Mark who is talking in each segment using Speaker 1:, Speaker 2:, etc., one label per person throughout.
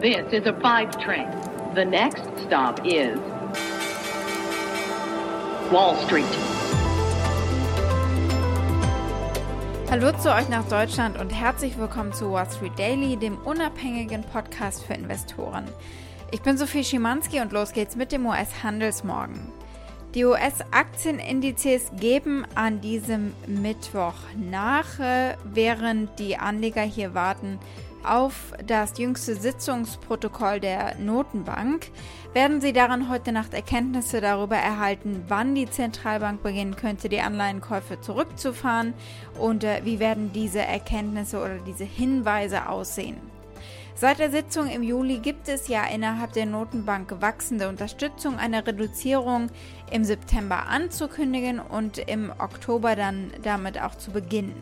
Speaker 1: This is a five train. The next stop is Wall Street.
Speaker 2: Hallo zu euch nach Deutschland und herzlich willkommen zu Wall Street Daily, dem unabhängigen Podcast für Investoren. Ich bin Sophie Schimanski und los geht's mit dem US-Handelsmorgen. Die US-Aktienindizes geben an diesem Mittwoch nach, äh, während die Anleger hier warten auf das jüngste Sitzungsprotokoll der Notenbank. Werden Sie daran heute Nacht Erkenntnisse darüber erhalten, wann die Zentralbank beginnen könnte, die Anleihenkäufe zurückzufahren und äh, wie werden diese Erkenntnisse oder diese Hinweise aussehen? Seit der Sitzung im Juli gibt es ja innerhalb der Notenbank wachsende Unterstützung, eine Reduzierung im September anzukündigen und im Oktober dann damit auch zu beginnen.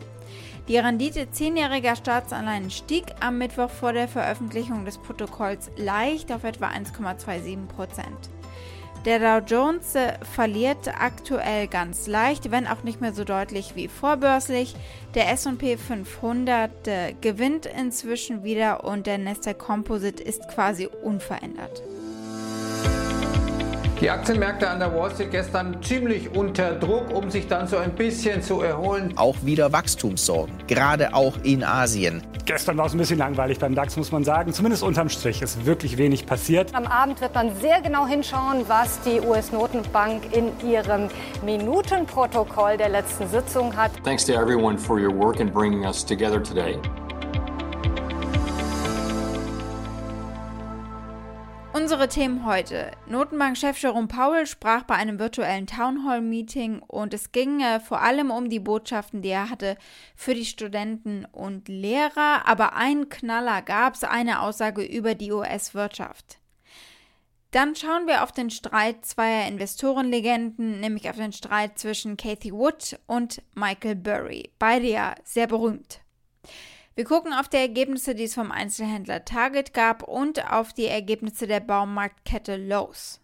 Speaker 2: Die Rendite zehnjähriger Staatsanleihen stieg am Mittwoch vor der Veröffentlichung des Protokolls leicht auf etwa 1,27 Prozent. Der Dow Jones äh, verliert aktuell ganz leicht, wenn auch nicht mehr so deutlich wie vorbörslich. Der S&P 500 äh, gewinnt inzwischen wieder und der Nasdaq Composite ist quasi unverändert.
Speaker 3: Die Aktienmärkte an der Wall Street gestern ziemlich unter Druck, um sich dann so ein bisschen zu erholen.
Speaker 4: Auch wieder Wachstumssorgen, gerade auch in Asien.
Speaker 5: Gestern war es ein bisschen langweilig beim DAX, muss man sagen. Zumindest unterm Strich ist wirklich wenig passiert.
Speaker 6: Am Abend wird man sehr genau hinschauen, was die US-Notenbank in ihrem Minutenprotokoll der letzten Sitzung hat.
Speaker 7: Thanks to everyone for your work in bringing us together today.
Speaker 2: Unsere Themen heute. Notenbankchef Jerome Powell sprach bei einem virtuellen Townhall-Meeting und es ging äh, vor allem um die Botschaften, die er hatte für die Studenten und Lehrer. Aber einen Knaller gab es, eine Aussage über die US-Wirtschaft. Dann schauen wir auf den Streit zweier Investorenlegenden, nämlich auf den Streit zwischen Kathy Wood und Michael Burry. Beide ja sehr berühmt. Wir gucken auf die Ergebnisse, die es vom Einzelhändler Target gab und auf die Ergebnisse der Baumarktkette Lowe's.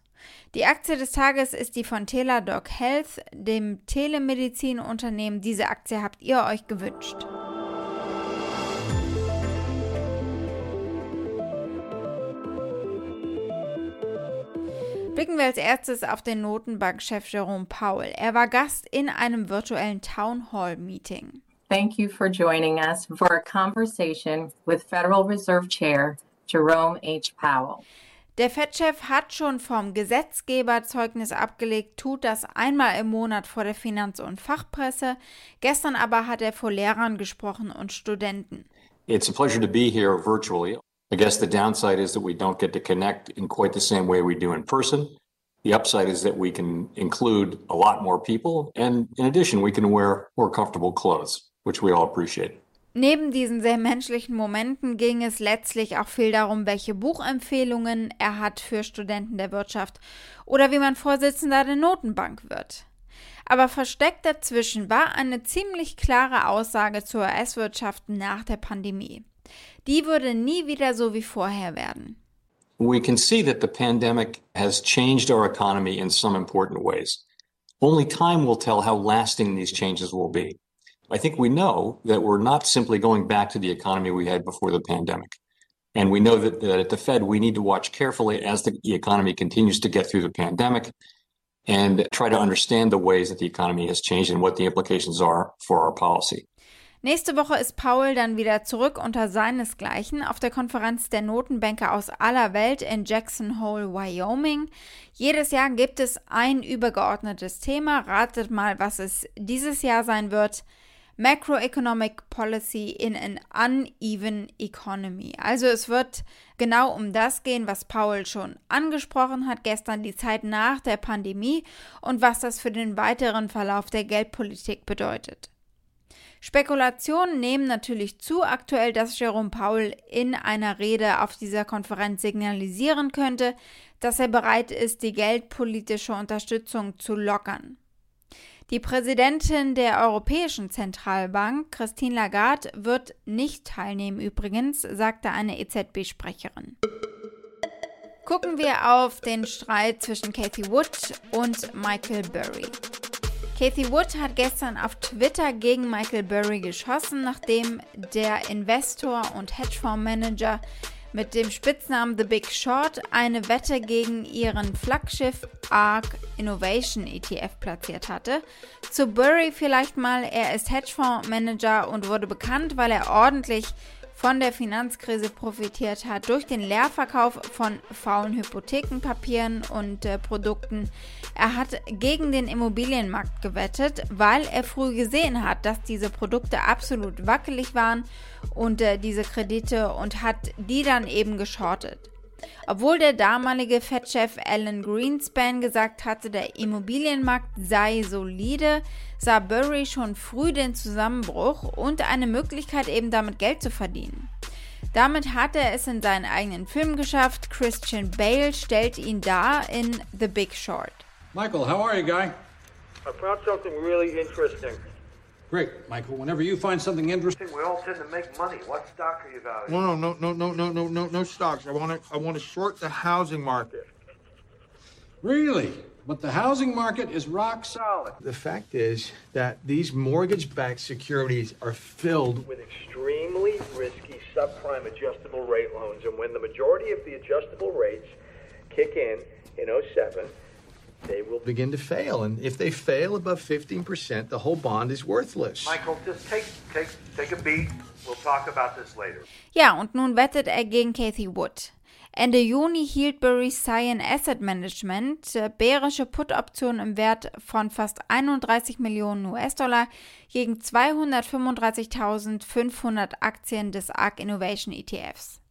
Speaker 2: Die Aktie des Tages ist die von Teladoc Health, dem Telemedizinunternehmen. Diese Aktie habt ihr euch gewünscht. Blicken wir als erstes auf den Notenbankchef Jerome Powell. Er war Gast in einem virtuellen Town Hall Meeting.
Speaker 8: Thank you for joining us for a conversation with Federal Reserve Chair Jerome H. Powell.
Speaker 2: Der Fed-Chef hat schon vom Gesetzgeber Zeugnis abgelegt, tut das einmal im Monat vor der Finanz- und Fachpresse. Gestern aber hat er vor Lehrern gesprochen und Studenten.
Speaker 7: It's a pleasure to be here virtually. I guess the downside is that we don't get to connect in quite the same way we do in person. The upside is that we can include a lot more people, and in addition, we can wear more comfortable clothes which we all appreciate.
Speaker 2: Neben diesen sehr menschlichen Momenten ging es letztlich auch viel darum, welche Buchempfehlungen er hat für Studenten der Wirtschaft oder wie man Vorsitzender der Notenbank wird. Aber versteckt dazwischen war eine ziemlich klare Aussage zur US-Wirtschaft nach der Pandemie. Die würde nie wieder so wie vorher werden.
Speaker 7: We can see that the pandemic has changed our economy in some important ways. Only time will tell how lasting these changes will be. I think we know that we're not simply going back to the economy we had before the pandemic. And we know that, that at the Fed, we need to watch carefully as the economy continues to get through the pandemic and try to understand the ways that the economy has changed and what the implications are for our policy.
Speaker 2: Nächste Woche ist Paul dann wieder zurück unter seinesgleichen auf der Konferenz der Notenbanker aus aller Welt in Jackson Hole, Wyoming. Jedes Jahr gibt es ein übergeordnetes Thema. Ratet mal, was es dieses Jahr sein wird. Macroeconomic Policy in an Uneven Economy. Also es wird genau um das gehen, was Paul schon angesprochen hat gestern, die Zeit nach der Pandemie und was das für den weiteren Verlauf der Geldpolitik bedeutet. Spekulationen nehmen natürlich zu aktuell, dass Jerome Powell in einer Rede auf dieser Konferenz signalisieren könnte, dass er bereit ist, die geldpolitische Unterstützung zu lockern. Die Präsidentin der Europäischen Zentralbank, Christine Lagarde, wird nicht teilnehmen übrigens, sagte eine EZB-Sprecherin. Gucken wir auf den Streit zwischen Cathy Wood und Michael Burry. Cathy Wood hat gestern auf Twitter gegen Michael Burry geschossen, nachdem der Investor und Hedgefondsmanager mit dem Spitznamen The Big Short eine Wette gegen ihren Flaggschiff ARK Innovation ETF platziert hatte. Zu Burry vielleicht mal, er ist Hedgefondsmanager und wurde bekannt, weil er ordentlich von der Finanzkrise profitiert hat durch den Leerverkauf von faulen Hypothekenpapieren und äh, Produkten. Er hat gegen den Immobilienmarkt gewettet, weil er früh gesehen hat, dass diese Produkte absolut wackelig waren und äh, diese Kredite und hat die dann eben geschortet. Obwohl der damalige Fed-Chef Alan Greenspan gesagt hatte, der Immobilienmarkt sei solide, sah Burry schon früh den Zusammenbruch und eine Möglichkeit eben damit Geld zu verdienen. Damit hat er es in seinen eigenen Film geschafft. Christian Bale stellt ihn dar in The Big Short.
Speaker 3: Michael, how are you, guy?
Speaker 9: I found something really interesting.
Speaker 3: Great, Michael. Whenever you find something interesting,
Speaker 9: We all tend to make money. What stock are you valuing?
Speaker 10: No, no, no, no, no, no, no, no stocks. I want to, I want to short the housing market.
Speaker 3: really, but the housing market is rock solid.
Speaker 10: The fact is that these mortgage-backed securities are filled
Speaker 9: With extremely risky subprime adjustable rate loans. And when the majority of the adjustable rates kick in in 07, they will be.
Speaker 10: begin to fail, and if they fail above 15%, the whole bond is worthless.
Speaker 9: Michael, just take take take a beat. We'll talk about this later.
Speaker 2: Ja, und nun wettet er gegen Cathy Wood. Ende Juni hielt Burry Cyan Asset Management äh, bärische Put-Optionen im Wert von fast 31 Millionen US-Dollar gegen 235.500 Aktien des ARK Innovation ETFs.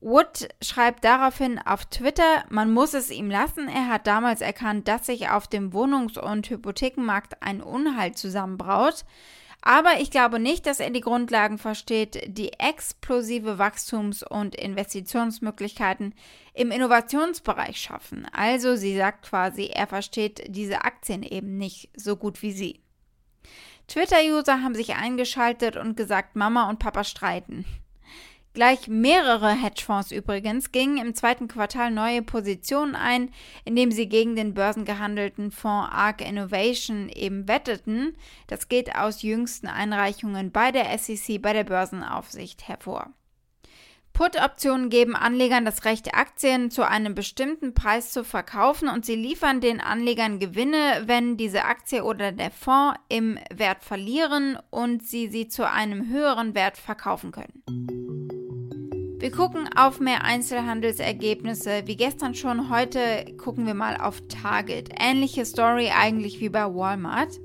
Speaker 2: Wood schreibt daraufhin auf Twitter, man muss es ihm lassen, er hat damals erkannt, dass sich auf dem Wohnungs- und Hypothekenmarkt ein Unheil zusammenbraut. Aber ich glaube nicht, dass er die Grundlagen versteht, die explosive Wachstums- und Investitionsmöglichkeiten im Innovationsbereich schaffen. Also sie sagt quasi, er versteht diese Aktien eben nicht so gut wie sie. Twitter-User haben sich eingeschaltet und gesagt, Mama und Papa streiten. Gleich mehrere Hedgefonds übrigens gingen im zweiten Quartal neue Positionen ein, indem sie gegen den börsengehandelten Fonds ARK Innovation eben wetteten. Das geht aus jüngsten Einreichungen bei der SEC, bei der Börsenaufsicht hervor. Put-Optionen geben Anlegern das Recht, Aktien zu einem bestimmten Preis zu verkaufen und sie liefern den Anlegern Gewinne, wenn diese Aktie oder der Fonds im Wert verlieren und sie sie zu einem höheren Wert verkaufen können. Wir gucken auf mehr Einzelhandelsergebnisse. Wie gestern schon, heute gucken wir mal auf Target. Ähnliche Story eigentlich wie bei Walmart.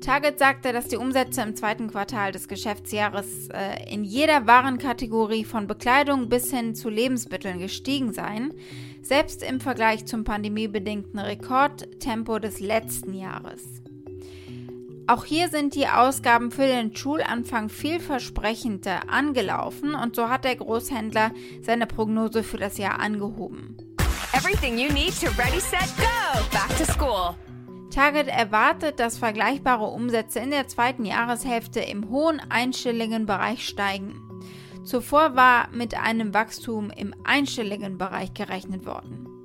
Speaker 2: Target sagte, dass die Umsätze im zweiten Quartal des Geschäftsjahres äh, in jeder Warenkategorie von Bekleidung bis hin zu Lebensmitteln gestiegen seien, selbst im Vergleich zum pandemiebedingten Rekordtempo des letzten Jahres. Auch hier sind die Ausgaben für den Schulanfang vielversprechender angelaufen und so hat der Großhändler seine Prognose für das Jahr angehoben.
Speaker 11: Everything you need to ready, set, go! Back to school.
Speaker 2: Target erwartet, dass vergleichbare Umsätze in der zweiten Jahreshälfte im hohen einstelligen Bereich steigen. Zuvor war mit einem Wachstum im einstelligen Bereich gerechnet worden.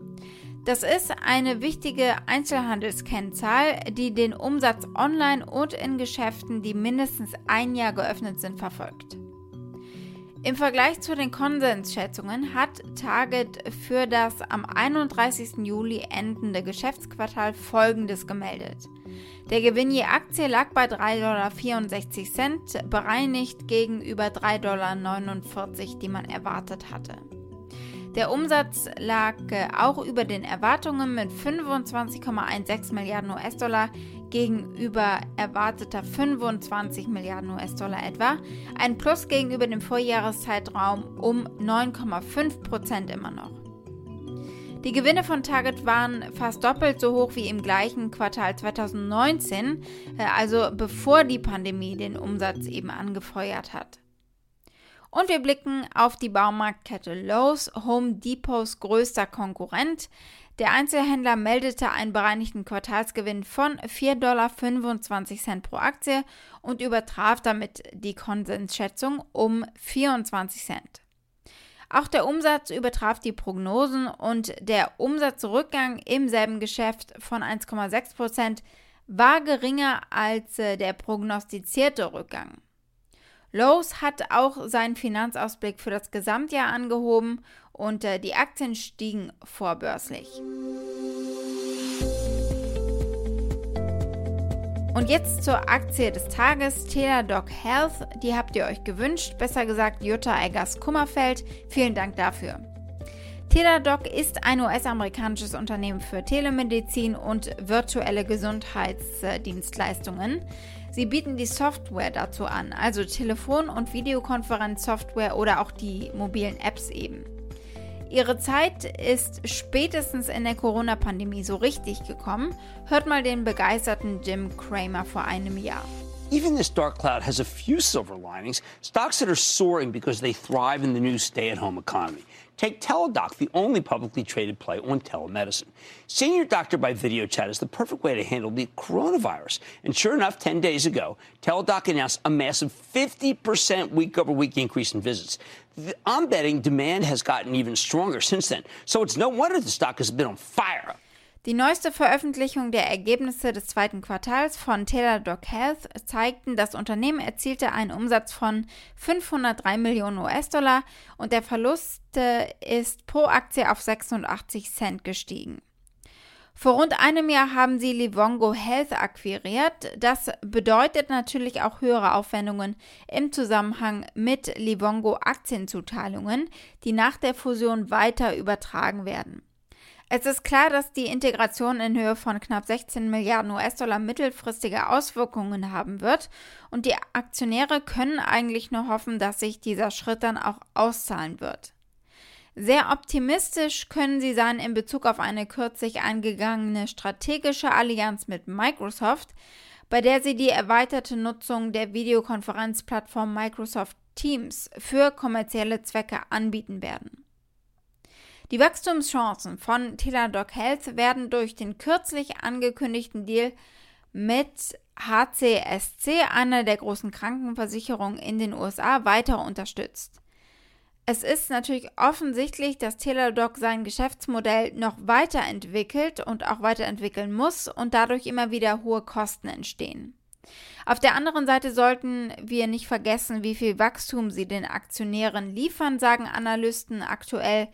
Speaker 2: Das ist eine wichtige Einzelhandelskennzahl, die den Umsatz online und in Geschäften, die mindestens ein Jahr geöffnet sind, verfolgt. Im Vergleich zu den Konsensschätzungen hat Target für das am 31. Juli endende Geschäftsquartal Folgendes gemeldet. Der Gewinn je Aktie lag bei 3,64 Dollar, bereinigt gegenüber 3,49 Dollar, die man erwartet hatte. Der Umsatz lag auch über den Erwartungen mit 25,16 Milliarden US-Dollar gegenüber erwarteter 25 Milliarden US-Dollar etwa, ein Plus gegenüber dem Vorjahreszeitraum um 9,5 Prozent immer noch. Die Gewinne von Target waren fast doppelt so hoch wie im gleichen Quartal 2019, also bevor die Pandemie den Umsatz eben angefeuert hat. Und wir blicken auf die Baumarktkette Lowe's, Home Depots größter Konkurrent. Der Einzelhändler meldete einen bereinigten Quartalsgewinn von 4,25 Dollar pro Aktie und übertraf damit die Konsensschätzung um 24 Cent. Auch der Umsatz übertraf die Prognosen und der Umsatzrückgang im selben Geschäft von 1,6 Prozent war geringer als der prognostizierte Rückgang. Lowe's hat auch seinen Finanzausblick für das Gesamtjahr angehoben und äh, die Aktien stiegen vorbörslich. Und jetzt zur Aktie des Tages, Teladoc Health. Die habt ihr euch gewünscht, besser gesagt Jutta Eggers Kummerfeld. Vielen Dank dafür. Teladoc ist ein US-amerikanisches Unternehmen für Telemedizin und virtuelle Gesundheitsdienstleistungen. Sie bieten die Software dazu an, also Telefon- und Videokonferenzsoftware oder auch die mobilen Apps eben. Ihre Zeit ist spätestens in der Corona-Pandemie so richtig gekommen. Hört mal den begeisterten Jim Cramer vor einem Jahr.
Speaker 12: Even this dark cloud has a few silver linings. Stocks that are soaring because they thrive in the new stay at home economy. Take Teladoc, the only publicly traded play on telemedicine. Seeing your doctor by video chat is the perfect way to handle the coronavirus. And sure enough, 10 days ago, Teladoc announced a massive 50% week over week increase in visits. I'm betting demand has gotten even stronger since then. So it's no wonder the stock has been on fire.
Speaker 2: Die neueste Veröffentlichung der Ergebnisse des zweiten Quartals von Teladoc Health zeigten, das Unternehmen erzielte einen Umsatz von 503 Millionen US-Dollar und der Verlust ist pro Aktie auf 86 Cent gestiegen. Vor rund einem Jahr haben sie Livongo Health akquiriert. Das bedeutet natürlich auch höhere Aufwendungen im Zusammenhang mit Livongo Aktienzuteilungen, die nach der Fusion weiter übertragen werden. Es ist klar, dass die Integration in Höhe von knapp 16 Milliarden US-Dollar mittelfristige Auswirkungen haben wird und die Aktionäre können eigentlich nur hoffen, dass sich dieser Schritt dann auch auszahlen wird. Sehr optimistisch können sie sein in Bezug auf eine kürzlich eingegangene strategische Allianz mit Microsoft, bei der sie die erweiterte Nutzung der Videokonferenzplattform Microsoft Teams für kommerzielle Zwecke anbieten werden. Die Wachstumschancen von Teladoc Health werden durch den kürzlich angekündigten Deal mit HCSC, einer der großen Krankenversicherungen in den USA, weiter unterstützt. Es ist natürlich offensichtlich, dass Teladoc sein Geschäftsmodell noch weiterentwickelt und auch weiterentwickeln muss und dadurch immer wieder hohe Kosten entstehen. Auf der anderen Seite sollten wir nicht vergessen, wie viel Wachstum sie den Aktionären liefern, sagen Analysten aktuell.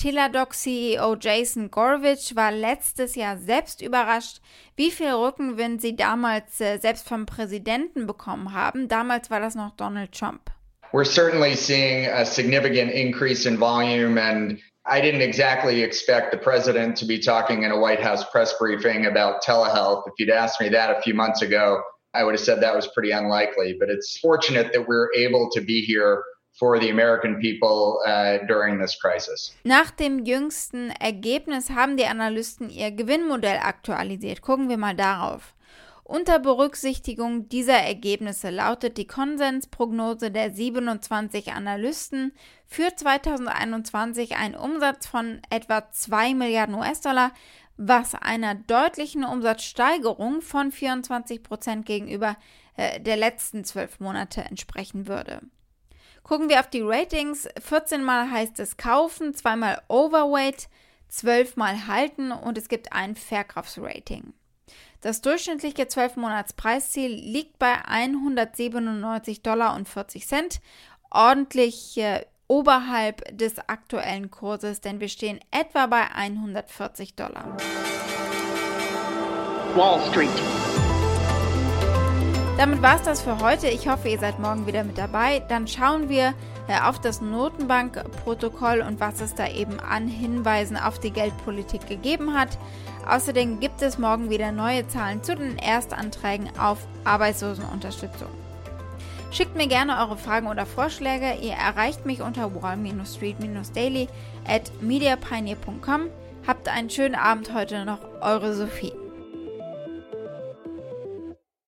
Speaker 2: Teladoc-CEO Jason Gorvich war letztes Jahr selbst überrascht, wie viel Rückenwind sie damals äh, selbst vom Präsidenten bekommen haben. Damals war das noch Donald Trump.
Speaker 13: We're certainly seeing a significant increase in volume and I didn't exactly expect the president to be talking in a White House press briefing about telehealth. If you'd asked me that a few months ago, I would have said that was pretty unlikely. But it's fortunate that we're able to be here for the American people uh, during this crisis.
Speaker 2: Nach dem jüngsten Ergebnis haben die Analysten ihr Gewinnmodell aktualisiert. Gucken wir mal darauf. Unter Berücksichtigung dieser Ergebnisse lautet die Konsensprognose der 27 Analysten für 2021 ein Umsatz von etwa 2 Milliarden US-Dollar, was einer deutlichen Umsatzsteigerung von 24 Prozent gegenüber äh, der letzten zwölf Monate entsprechen würde. Gucken wir auf die Ratings. 14 Mal heißt es kaufen, zweimal Overweight, 12 Mal halten und es gibt ein Verkaufsrating. Das durchschnittliche 12-Monats-Preisziel liegt bei 197 Dollar und 40 Cent, ordentlich äh, oberhalb des aktuellen Kurses, denn wir stehen etwa bei 140 Dollar.
Speaker 1: Wall Street.
Speaker 2: Damit war es das für heute. Ich hoffe, ihr seid morgen wieder mit dabei. Dann schauen wir äh, auf das Notenbankprotokoll und was es da eben an Hinweisen auf die Geldpolitik gegeben hat. Außerdem gibt es morgen wieder neue Zahlen zu den Erstanträgen auf Arbeitslosenunterstützung. Schickt mir gerne eure Fragen oder Vorschläge. Ihr erreicht mich unter wall-street-daily at mediapioneer.com. Habt einen schönen Abend heute noch. Eure Sophie.